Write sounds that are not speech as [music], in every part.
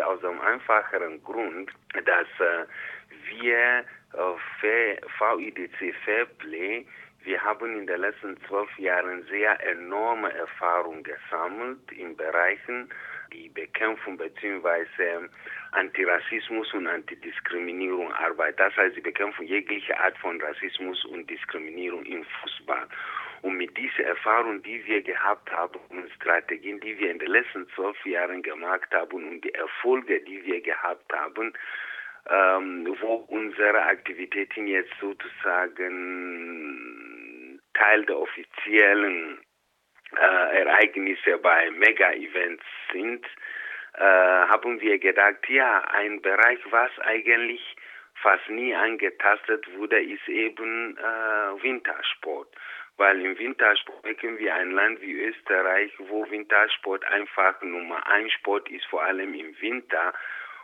aus einem einfacheren Grund, dass äh, wir äh, VIDC Fairplay wir haben in den letzten zwölf Jahren sehr enorme Erfahrung gesammelt in Bereichen die Bekämpfung bzw. Antirassismus und Antidiskriminierung Arbeit. Das heißt die Bekämpfung jeglicher Art von Rassismus und Diskriminierung im Fußball. Und mit dieser Erfahrung, die wir gehabt haben und Strategien, die wir in den letzten zwölf Jahren gemacht haben und die Erfolge, die wir gehabt haben, ähm, wo unsere Aktivitäten jetzt sozusagen Teil der offiziellen äh, Ereignisse bei Mega-Events sind, äh, haben wir gedacht, ja, ein Bereich, was eigentlich fast nie angetastet wurde, ist eben äh, Wintersport. Weil im Wintersport merken wir ein Land wie Österreich, wo Wintersport einfach Nummer ein Sport ist, vor allem im Winter.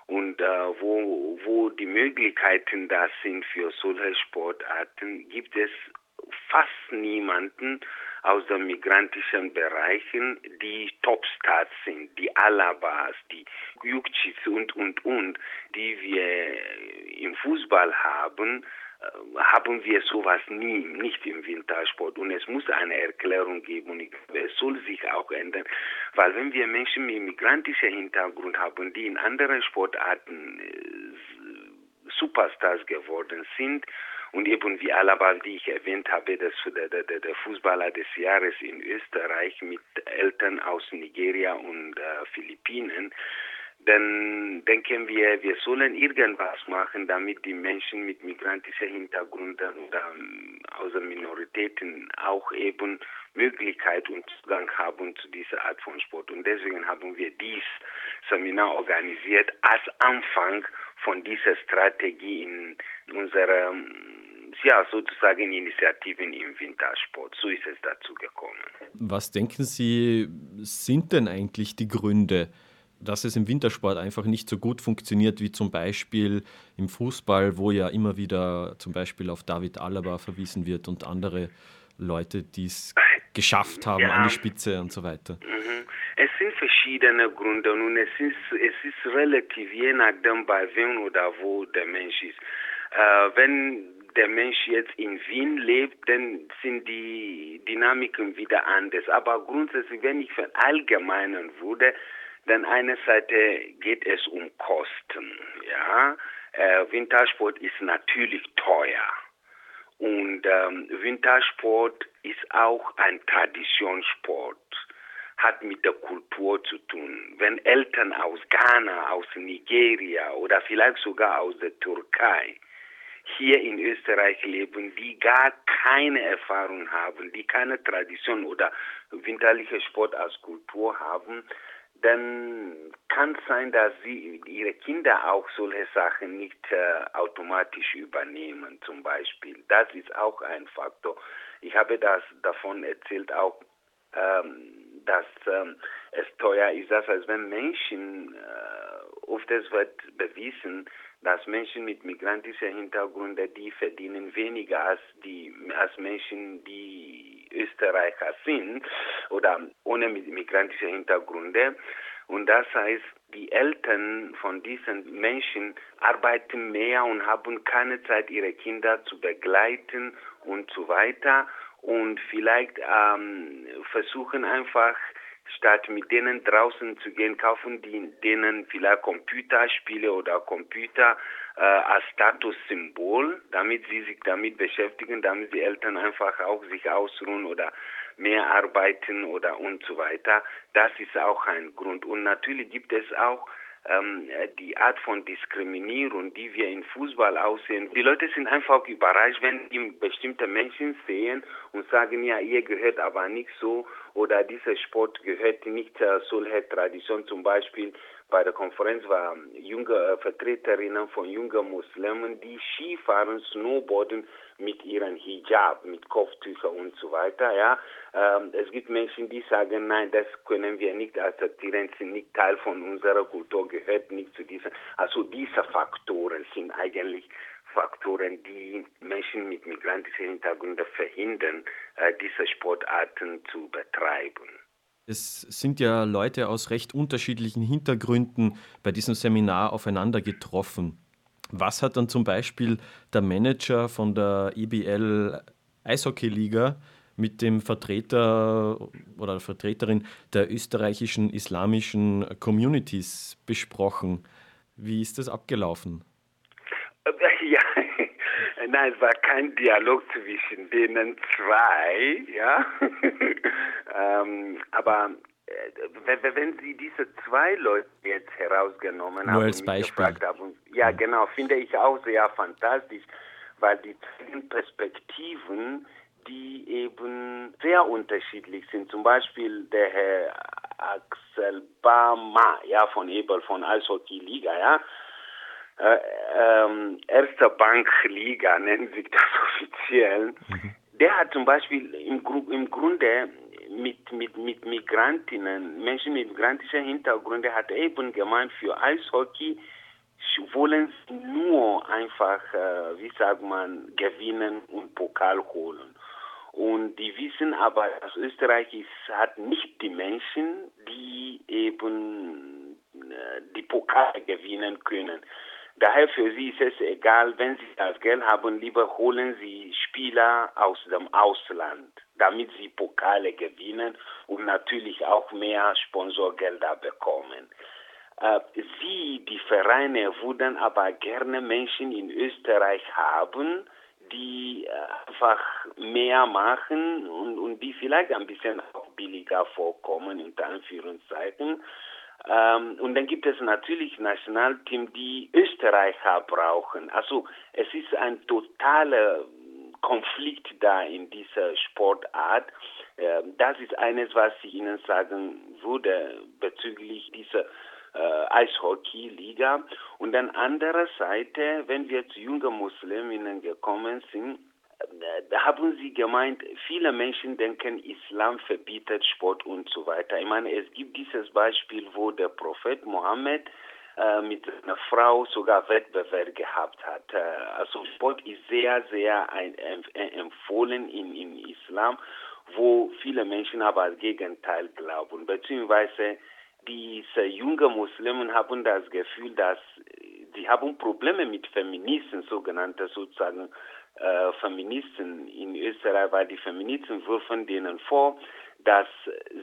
Und äh, wo, wo die Möglichkeiten da sind für solche Sportarten, gibt es fast niemanden aus den migrantischen Bereichen, die Topstars sind, die Alabas, die Jukcic und, und, und, die wir im Fußball haben, haben wir sowas nie, nicht im Wintersport. Und es muss eine Erklärung geben und es soll sich auch ändern. Weil wenn wir Menschen mit migrantischem Hintergrund haben, die in anderen Sportarten äh, Superstars geworden sind, und eben wie Alaba, wie ich erwähnt habe, das, der, der, der Fußballer des Jahres in Österreich mit Eltern aus Nigeria und äh, Philippinen, dann denken wir, wir sollen irgendwas machen, damit die Menschen mit migrantischem Hintergrund oder ähm, außer Minoritäten auch eben Möglichkeit und Zugang haben zu dieser Art von Sport. Und deswegen haben wir dies Seminar organisiert als Anfang von dieser Strategie in unserer ja, sozusagen Initiativen im Wintersport. So ist es dazu gekommen. Was denken Sie, sind denn eigentlich die Gründe, dass es im Wintersport einfach nicht so gut funktioniert wie zum Beispiel im Fußball, wo ja immer wieder zum Beispiel auf David Alaba verwiesen wird und andere Leute, die es geschafft haben ja. an die Spitze und so weiter. Mhm. Es sind verschiedene Gründe und es ist, es ist relativ je nachdem, bei wem oder wo der Mensch ist. Äh, wenn der Mensch jetzt in Wien lebt, dann sind die Dynamiken wieder anders. Aber grundsätzlich, wenn ich verallgemeinern würde, dann eine Seite geht es um Kosten. Ja, äh, Wintersport ist natürlich teuer. Und ähm, Wintersport ist auch ein Traditionssport, hat mit der Kultur zu tun. Wenn Eltern aus Ghana, aus Nigeria oder vielleicht sogar aus der Türkei hier in Österreich leben, die gar keine Erfahrung haben, die keine Tradition oder winterliche Sport als Kultur haben, dann kann es sein, dass sie ihre Kinder auch solche Sachen nicht äh, automatisch übernehmen, zum Beispiel. Das ist auch ein Faktor. Ich habe das davon erzählt, auch ähm, dass ähm, es teuer ist, das heißt, wenn Menschen, äh, oft es wird bewiesen, dass Menschen mit migrantischem Hintergrund, die verdienen weniger als die als Menschen, die Österreicher sind oder ohne migrantische Hintergründe. Und das heißt, die Eltern von diesen Menschen arbeiten mehr und haben keine Zeit, ihre Kinder zu begleiten und so weiter. Und vielleicht ähm, versuchen einfach statt mit denen draußen zu gehen, kaufen die denen vielleicht Computerspiele oder Computer äh, als Statussymbol, damit sie sich damit beschäftigen, damit die Eltern einfach auch sich ausruhen oder mehr arbeiten oder und so weiter. Das ist auch ein Grund. Und natürlich gibt es auch ähm, die Art von Diskriminierung, die wir in Fußball aussehen. Die Leute sind einfach überrascht, wenn die bestimmte Menschen sehen und sagen, ja, ihr gehört aber nicht so oder dieser Sport gehört nicht äh, solche Tradition. Zum Beispiel bei der Konferenz waren junge äh, Vertreterinnen von jungen Muslimen, die Skifahren, Snowboarden mit ihren Hijab, mit Kopftüchern und so weiter. Ja, ähm, es gibt Menschen, die sagen, nein, das können wir nicht akzeptieren, sind nicht Teil von unserer Kultur, gehört nicht zu diesen. Also diese Faktoren sind eigentlich Faktoren, die Menschen mit migrantischen Hintergründen verhindern, äh, diese Sportarten zu betreiben. Es sind ja Leute aus recht unterschiedlichen Hintergründen bei diesem Seminar aufeinander getroffen. Was hat dann zum Beispiel der Manager von der EBL Eishockeyliga mit dem Vertreter oder Vertreterin der österreichischen islamischen Communities besprochen? Wie ist das abgelaufen? Nein, es war kein Dialog zwischen denen zwei, ja. [laughs] ähm, aber äh, wenn Sie diese zwei Leute jetzt herausgenommen Nur haben, als Beispiel. Haben, ja, genau, finde ich auch sehr fantastisch, weil die Perspektiven, die eben sehr unterschiedlich sind. Zum Beispiel der Herr Axel Bama, ja, von Ebel von Eishockey Liga, ja. Äh, ähm, Erster Bankliga nennen sich das [laughs] offiziell. Mhm. Der hat zum Beispiel im, im Grunde mit, mit, mit Migrantinnen, Menschen mit migrantischen Hintergründen, hat eben gemeint, für Eishockey wollen sie nur einfach, äh, wie sagt man, gewinnen und Pokal holen. Und die wissen aber, dass Österreich ist, hat nicht die Menschen, die eben äh, die Pokale gewinnen können. Daher für sie ist es egal, wenn sie das Geld haben, lieber holen sie Spieler aus dem Ausland, damit sie Pokale gewinnen und natürlich auch mehr Sponsorgelder bekommen. Äh, sie, die Vereine, würden aber gerne Menschen in Österreich haben, die äh, einfach mehr machen und, und die vielleicht ein bisschen auch billiger vorkommen, unter Anführungszeichen. Ähm, und dann gibt es natürlich Nationalteam, die Österreicher brauchen. Also es ist ein totaler Konflikt da in dieser Sportart. Ähm, das ist eines, was ich Ihnen sagen würde bezüglich dieser äh, Eishockey-Liga. Und dann andererseits, wenn wir zu jungen Musliminnen gekommen sind, haben Sie gemeint, viele Menschen denken, Islam verbietet Sport und so weiter. Ich meine, es gibt dieses Beispiel, wo der Prophet Mohammed äh, mit einer Frau sogar Wettbewerb gehabt hat. Äh, also Sport ist sehr, sehr ein, ein, empfohlen in, in Islam, wo viele Menschen aber das Gegenteil glauben. Beziehungsweise diese jungen Muslimen haben das Gefühl, dass sie haben Probleme mit Feministen, sogenannte sozusagen äh, Feministen in Österreich, weil die Feministen würfen denen vor, dass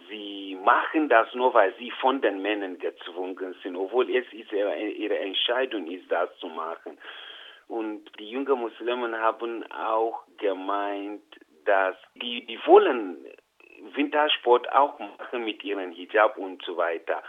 sie machen das nur, weil sie von den Männern gezwungen sind, obwohl es ist ihre, ihre Entscheidung ist, das zu machen. Und die jungen Muslimen haben auch gemeint, dass die, die wollen Wintersport auch machen mit ihren Hijab und so weiter.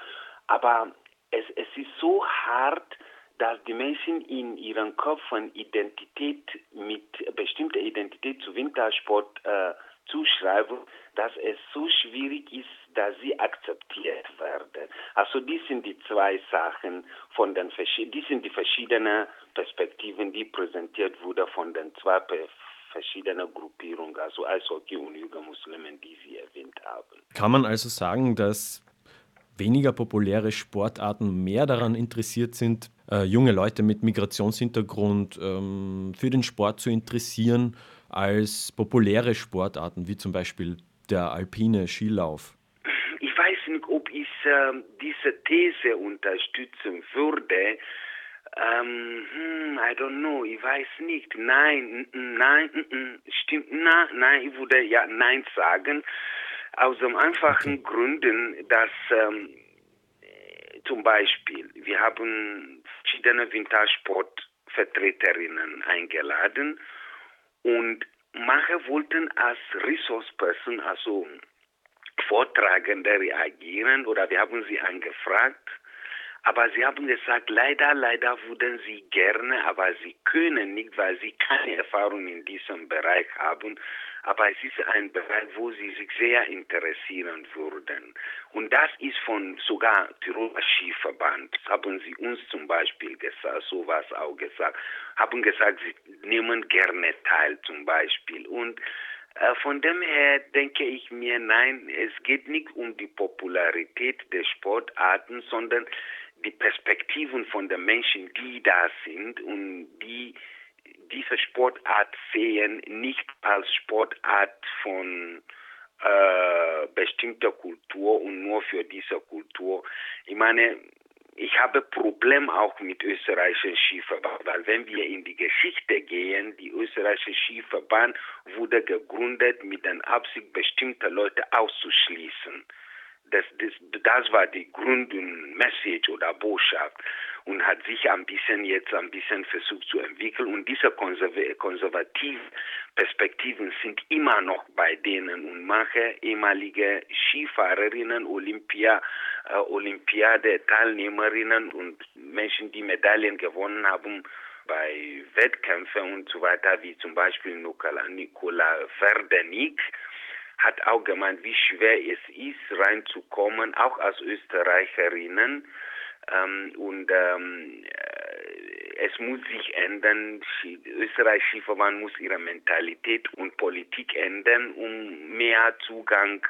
Aber es, es ist so hart, dass die Menschen in ihren Köpfen Identität mit bestimmter Identität zu Wintersport äh, zuschreiben, dass es so schwierig ist, dass sie akzeptiert werden. Also die sind die zwei Sachen von den die sind die verschiedenen Perspektiven, die präsentiert wurden von den zwei verschiedenen Gruppierungen, also Eishockey und Muslimen, die Sie erwähnt haben. Kann man also sagen, dass weniger populäre Sportarten mehr daran interessiert sind, äh, junge Leute mit Migrationshintergrund ähm, für den Sport zu interessieren, als populäre Sportarten, wie zum Beispiel der alpine Skilauf? Ich weiß nicht, ob ich äh, diese These unterstützen würde. Ähm, hm, I don't know, ich weiß nicht. Nein, nein, stimmt, nein, nein, ich würde ja Nein sagen. Aus dem einfachen okay. Gründen, dass ähm, zum Beispiel, wir haben verschiedene Wintersportvertreterinnen eingeladen und manche wollten als Resource Person, also Vortragende reagieren oder wir haben sie angefragt aber sie haben gesagt, leider, leider würden sie gerne, aber sie können nicht, weil sie keine Erfahrung in diesem Bereich haben. Aber es ist ein Bereich, wo sie sich sehr interessieren würden. Und das ist von sogar Tiroler Skiverband, haben sie uns zum Beispiel gesagt, sowas auch gesagt, haben gesagt, sie nehmen gerne teil zum Beispiel. Und äh, von dem her denke ich mir, nein, es geht nicht um die Popularität der Sportarten, sondern die Perspektiven von den Menschen, die da sind und die diese Sportart sehen, nicht als Sportart von äh, bestimmte Kultur und nur für diese Kultur. Ich meine, ich habe Problem auch mit österreichischen Skiverband, weil wenn wir in die Geschichte gehen, die österreichische Skiverband wurde gegründet mit der Absicht, bestimmte Leute auszuschließen. Das, das, das war die Grundmessage oder Botschaft und hat sich ein bisschen jetzt ein bisschen versucht zu entwickeln. Und diese konservativen Perspektiven sind immer noch bei denen und manche ehemalige Skifahrerinnen, Olympia, äh, Olympiade-Teilnehmerinnen und Menschen, die Medaillen gewonnen haben, bei Wettkämpfen und so weiter, wie zum Beispiel Nicola Verdenig, hat auch gemeint, wie schwer es ist, reinzukommen, auch als Österreicherinnen. Ähm, und ähm, äh, es muss sich ändern. Österreich Skiverband muss ihre Mentalität und Politik ändern, um mehr Zugang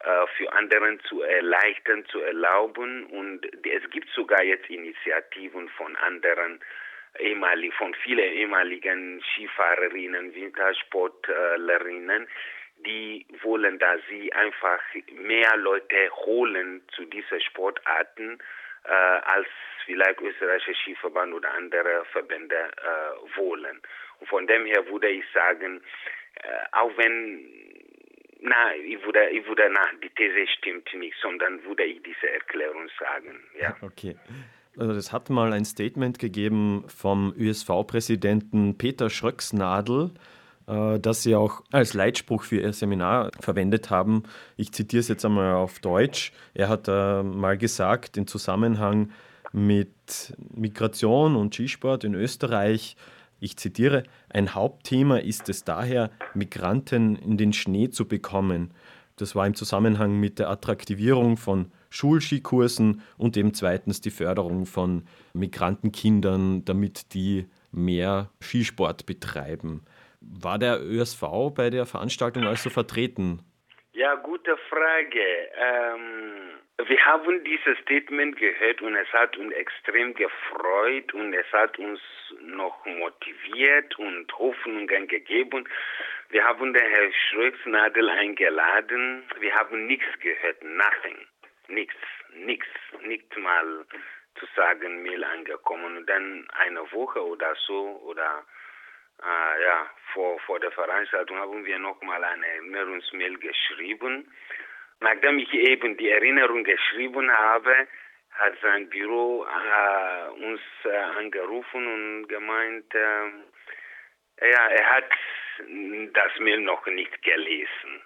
äh, für anderen zu erleichtern, zu erlauben. Und es gibt sogar jetzt Initiativen von anderen von vielen ehemaligen Skifahrerinnen, Wintersportlerinnen, die wollen, dass sie einfach mehr Leute holen zu diesen Sportarten, äh, als vielleicht österreichischer Skiverband oder andere Verbände äh, wollen. Und von dem her würde ich sagen, äh, auch wenn, na, ich würde, ich würde, na, die These stimmt nicht, sondern würde ich diese Erklärung sagen, ja. [laughs] Okay. Also es hat mal ein Statement gegeben vom ÖSV-Präsidenten Peter Schröcksnadel, äh, das sie auch als Leitspruch für ihr Seminar verwendet haben. Ich zitiere es jetzt einmal auf Deutsch. Er hat äh, mal gesagt, im Zusammenhang mit Migration und Skisport in Österreich, ich zitiere, ein Hauptthema ist es daher, Migranten in den Schnee zu bekommen. Das war im Zusammenhang mit der Attraktivierung von Schulskikursen und eben zweitens die Förderung von Migrantenkindern, damit die mehr Skisport betreiben. War der ÖSV bei der Veranstaltung also vertreten? Ja, gute Frage. Ähm, wir haben dieses Statement gehört und es hat uns extrem gefreut und es hat uns noch motiviert und Hoffnungen gegeben. Wir haben den Herrn Schröcksnadel eingeladen. Wir haben nichts gehört, nothing, nichts, nichts, nicht mal zu sagen, Mail angekommen. Und dann eine Woche oder so oder äh, ja, vor, vor der Veranstaltung haben wir nochmal eine Erinnerungsmail geschrieben. Nachdem ich eben die Erinnerung geschrieben habe, hat sein Büro äh, uns äh, angerufen und gemeint, äh, ja, er hat das Mail noch nicht gelesen.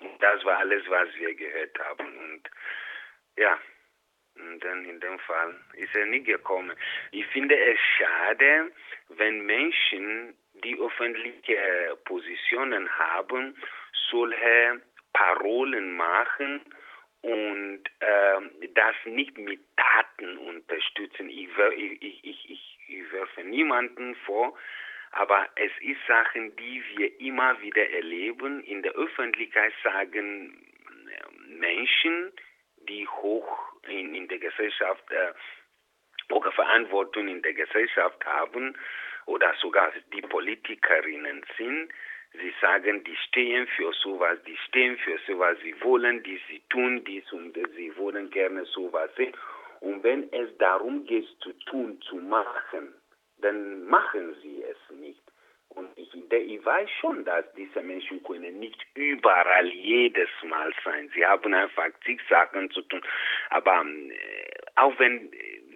Und das war alles, was wir gehört haben. Und ja, und dann in dem Fall ist er nicht gekommen. Ich finde es schade, wenn Menschen die öffentliche Positionen haben, solche Parolen machen und äh, das nicht mit Daten unterstützen. Ich, ich, ich, ich, ich werfe niemanden vor, aber es ist Sachen, die wir immer wieder erleben. In der Öffentlichkeit sagen äh, Menschen, die hoch in, in der Gesellschaft, äh, hohe Verantwortung in der Gesellschaft haben, oder sogar die Politikerinnen sind, sie sagen, die stehen für sowas, die stehen für sowas, sie wollen dies, sie tun dies und sie wollen gerne sowas sehen. Und wenn es darum geht zu tun, zu machen, dann machen sie es nicht. Und ich, ich weiß schon, dass diese Menschen können nicht überall jedes Mal sein. Sie haben einfach zig Sachen zu tun. Aber äh, auch wenn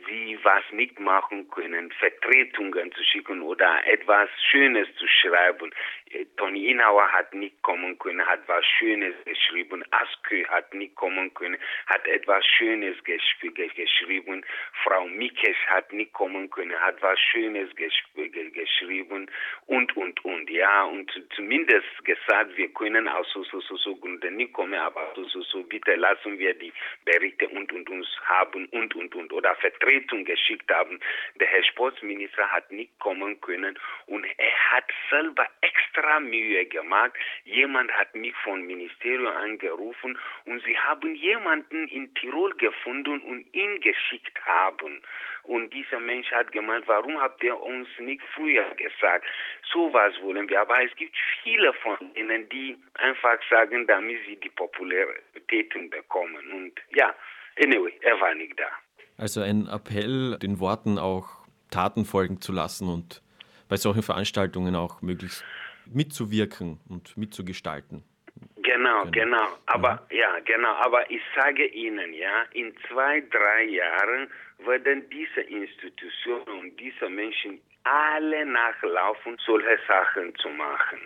sie was nicht machen können, Vertretungen zu schicken oder etwas Schönes zu schreiben. Äh, Toni Inauer hat nicht kommen können, hat was Schönes geschrieben. Askö hat nicht kommen können, hat etwas Schönes gesch geschrieben. Frau Mikesch hat nicht kommen können, hat was Schönes gesch geschrieben und, und, und. Ja, und zumindest gesagt, wir können aus so, so, so, so Gründen nicht kommen, aber so, so, so, bitte lassen wir die Berichte und, und uns haben und, und, und. Oder Vertretungen Vertretung geschickt haben. Der Herr Sportsminister hat nicht kommen können und er hat selber extra Mühe gemacht. Jemand hat mich vom Ministerium angerufen und sie haben jemanden in Tirol gefunden und ihn geschickt haben. Und dieser Mensch hat gemeint, warum habt ihr uns nicht früher gesagt? So was wollen wir. Aber es gibt viele von ihnen, die einfach sagen, damit sie die Popularitäten bekommen. Und ja, anyway, er war nicht da. Also ein Appell, den Worten auch Taten folgen zu lassen und bei solchen Veranstaltungen auch möglichst mitzuwirken und mitzugestalten. Genau, genau. genau. Aber mhm. ja, genau. Aber ich sage Ihnen, ja, in zwei, drei Jahren werden diese Institutionen und diese Menschen alle nachlaufen, solche Sachen zu machen.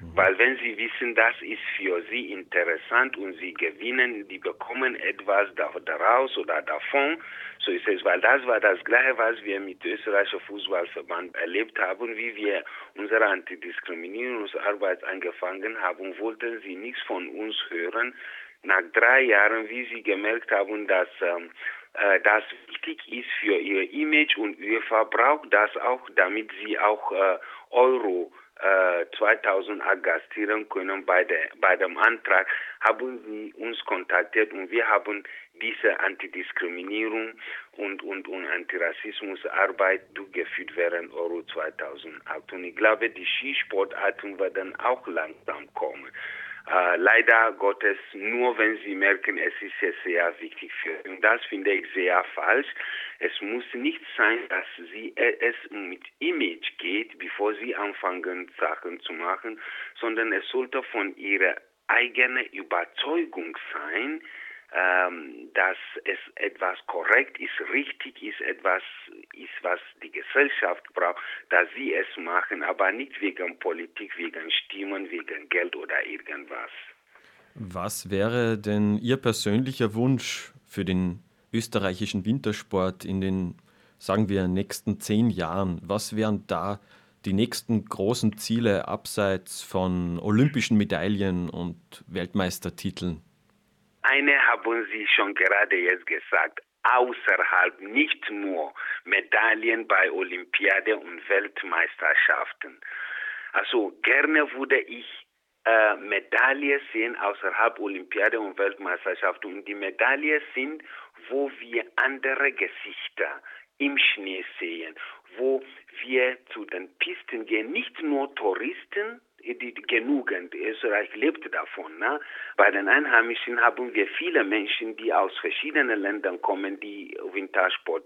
Mhm. Weil wenn sie wissen, das ist für sie interessant und sie gewinnen, die bekommen etwas daraus oder davon, so ist es. Weil das war das Gleiche, was wir mit österreichischen Fußballverband erlebt haben, wie wir unsere Antidiskriminierungsarbeit angefangen haben, wollten sie nichts von uns hören. Nach drei Jahren, wie sie gemerkt haben, dass ähm, äh, das wichtig ist für ihr Image und UEFA braucht das auch, damit sie auch äh, Euro 2008 äh, gastieren können. Bei, der, bei dem Antrag haben sie uns kontaktiert und wir haben diese Antidiskriminierung und, und, und Antirassismusarbeit durchgeführt während Euro 2008. Und ich glaube, die Skisportarten werden auch langsam kommen. Äh, leider Gottes nur, wenn sie merken, es ist sehr, sehr wichtig für sie. Und das finde ich sehr falsch. Es muss nicht sein, dass sie äh, es mit Image geht, bevor sie anfangen, Sachen zu machen, sondern es sollte von ihrer eigenen Überzeugung sein, ähm, dass es etwas korrekt ist, richtig ist, etwas ist, was die Gesellschaft braucht, dass sie es machen, aber nicht wegen Politik, wegen Stimmen, wegen Geld oder irgendwas. Was wäre denn Ihr persönlicher Wunsch für den österreichischen Wintersport in den, sagen wir, nächsten zehn Jahren? Was wären da die nächsten großen Ziele abseits von olympischen Medaillen und Weltmeistertiteln? Haben Sie schon gerade jetzt gesagt, außerhalb nicht nur Medaillen bei Olympiade und Weltmeisterschaften. Also gerne würde ich äh, Medaillen sehen außerhalb Olympiade und Weltmeisterschaften. Und die Medaillen sind, wo wir andere Gesichter im Schnee sehen, wo wir zu den Pisten gehen, nicht nur Touristen, die, genügend. Österreich lebt davon. Ne? Bei den Einheimischen haben wir viele Menschen, die aus verschiedenen Ländern kommen, die Wintersport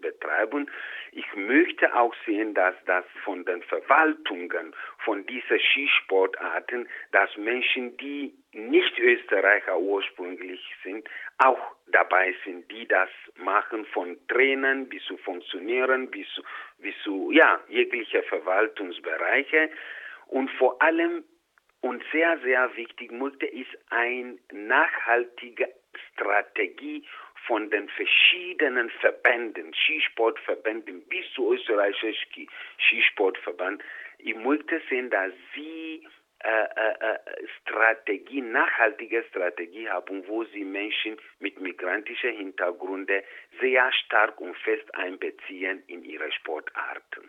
betreiben. Ich möchte auch sehen, dass das von den Verwaltungen von diesen Skisportarten, dass Menschen, die nicht Österreicher ursprünglich sind, auch dabei sind, die das machen, von Trainern bis zu Funktionieren, bis zu, bis zu ja, jegliche Verwaltungsbereiche. Und vor allem und sehr, sehr wichtig, Mulde ist eine nachhaltige Strategie von den verschiedenen Verbänden, Skisportverbänden bis zu österreichischen Skisportverband. Ich möchte sehen, dass sie äh, äh, äh, Strategie, nachhaltige Strategie haben, wo sie Menschen mit migrantischer Hintergrund sehr stark und fest einbeziehen in ihre Sportarten.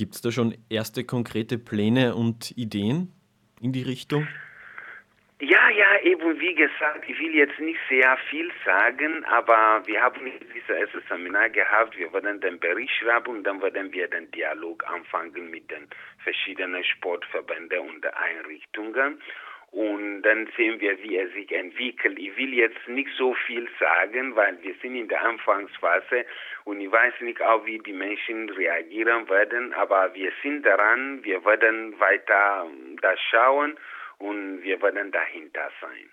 Gibt es da schon erste konkrete Pläne und Ideen in die Richtung? Ja, ja, eben wie gesagt, ich will jetzt nicht sehr viel sagen, aber wir haben dieses erste Seminar gehabt, wir werden den Bericht schreiben und dann werden wir den Dialog anfangen mit den verschiedenen Sportverbänden und Einrichtungen und dann sehen wir, wie er sich entwickelt. Ich will jetzt nicht so viel sagen, weil wir sind in der Anfangsphase und ich weiß nicht auch, wie die Menschen reagieren werden, aber wir sind daran, wir werden weiter das schauen und wir werden dahinter sein.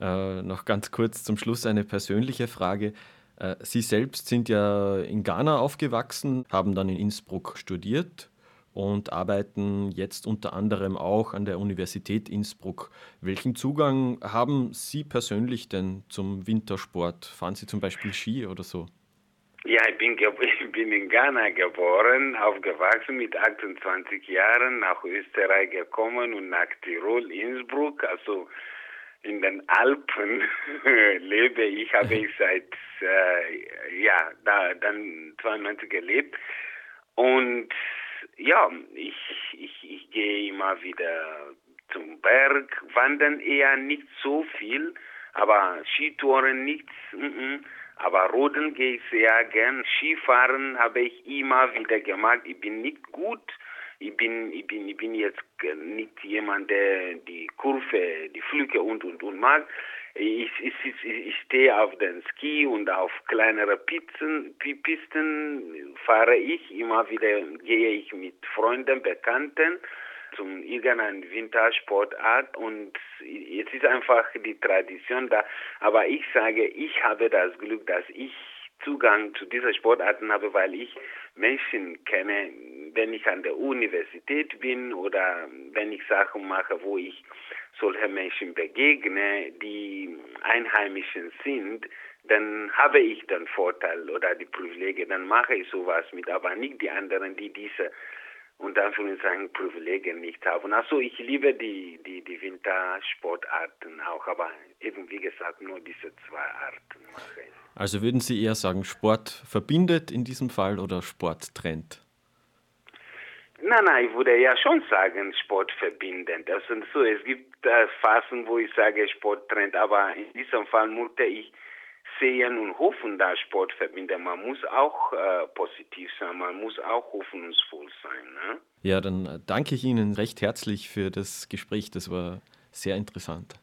Äh, noch ganz kurz zum Schluss eine persönliche Frage. Äh, Sie selbst sind ja in Ghana aufgewachsen, haben dann in Innsbruck studiert und arbeiten jetzt unter anderem auch an der Universität Innsbruck. Welchen Zugang haben Sie persönlich denn zum Wintersport? Fahren Sie zum Beispiel Ski oder so? Ja, ich bin, [laughs] ich bin in Ghana geboren, aufgewachsen mit 28 Jahren, nach Österreich gekommen und nach Tirol, Innsbruck. Also in den Alpen [laughs] lebe. Ich habe ich [laughs] seit äh, ja da dann 92 gelebt und ja ich ich ich gehe immer wieder zum Berg wandern eher nicht so viel, aber Skitouren nichts. Mm -mm. Aber Rodeln gehe ich sehr gern. Skifahren habe ich immer wieder gemacht. Ich bin nicht gut. Ich bin, ich bin, ich bin jetzt nicht jemand, der die Kurve, die Flüge und und und mag. Ich, ich, ich, ich stehe auf den Ski und auf kleinere Pisten, Pisten fahre ich. Immer wieder gehe ich mit Freunden, Bekannten zum irgendeiner Wintersportart und es ist einfach die Tradition da. Aber ich sage, ich habe das Glück, dass ich Zugang zu dieser Sportarten habe, weil ich Menschen kenne, wenn ich an der Universität bin oder wenn ich Sachen mache, wo ich solche Menschen begegne, die Einheimischen sind, dann habe ich den Vorteil oder die Privilegien, dann mache ich sowas mit, aber nicht die anderen, die diese und Anführungszeichen Privilegien nicht haben. Also ich liebe die, die, die Wintersportarten auch, aber eben wie gesagt nur diese zwei Arten mache ich. Also würden Sie eher sagen, Sport verbindet in diesem Fall oder Sport trennt? Nein, nein, ich würde ja schon sagen, Sport verbindend. Also so, es gibt Phasen, wo ich sage, Sport trennt, aber in diesem Fall musste ich sehen und hoffen, dass Sport verbindet. Man muss auch äh, positiv sein, man muss auch hoffnungsvoll sein. Ne? Ja, dann danke ich Ihnen recht herzlich für das Gespräch. Das war sehr interessant.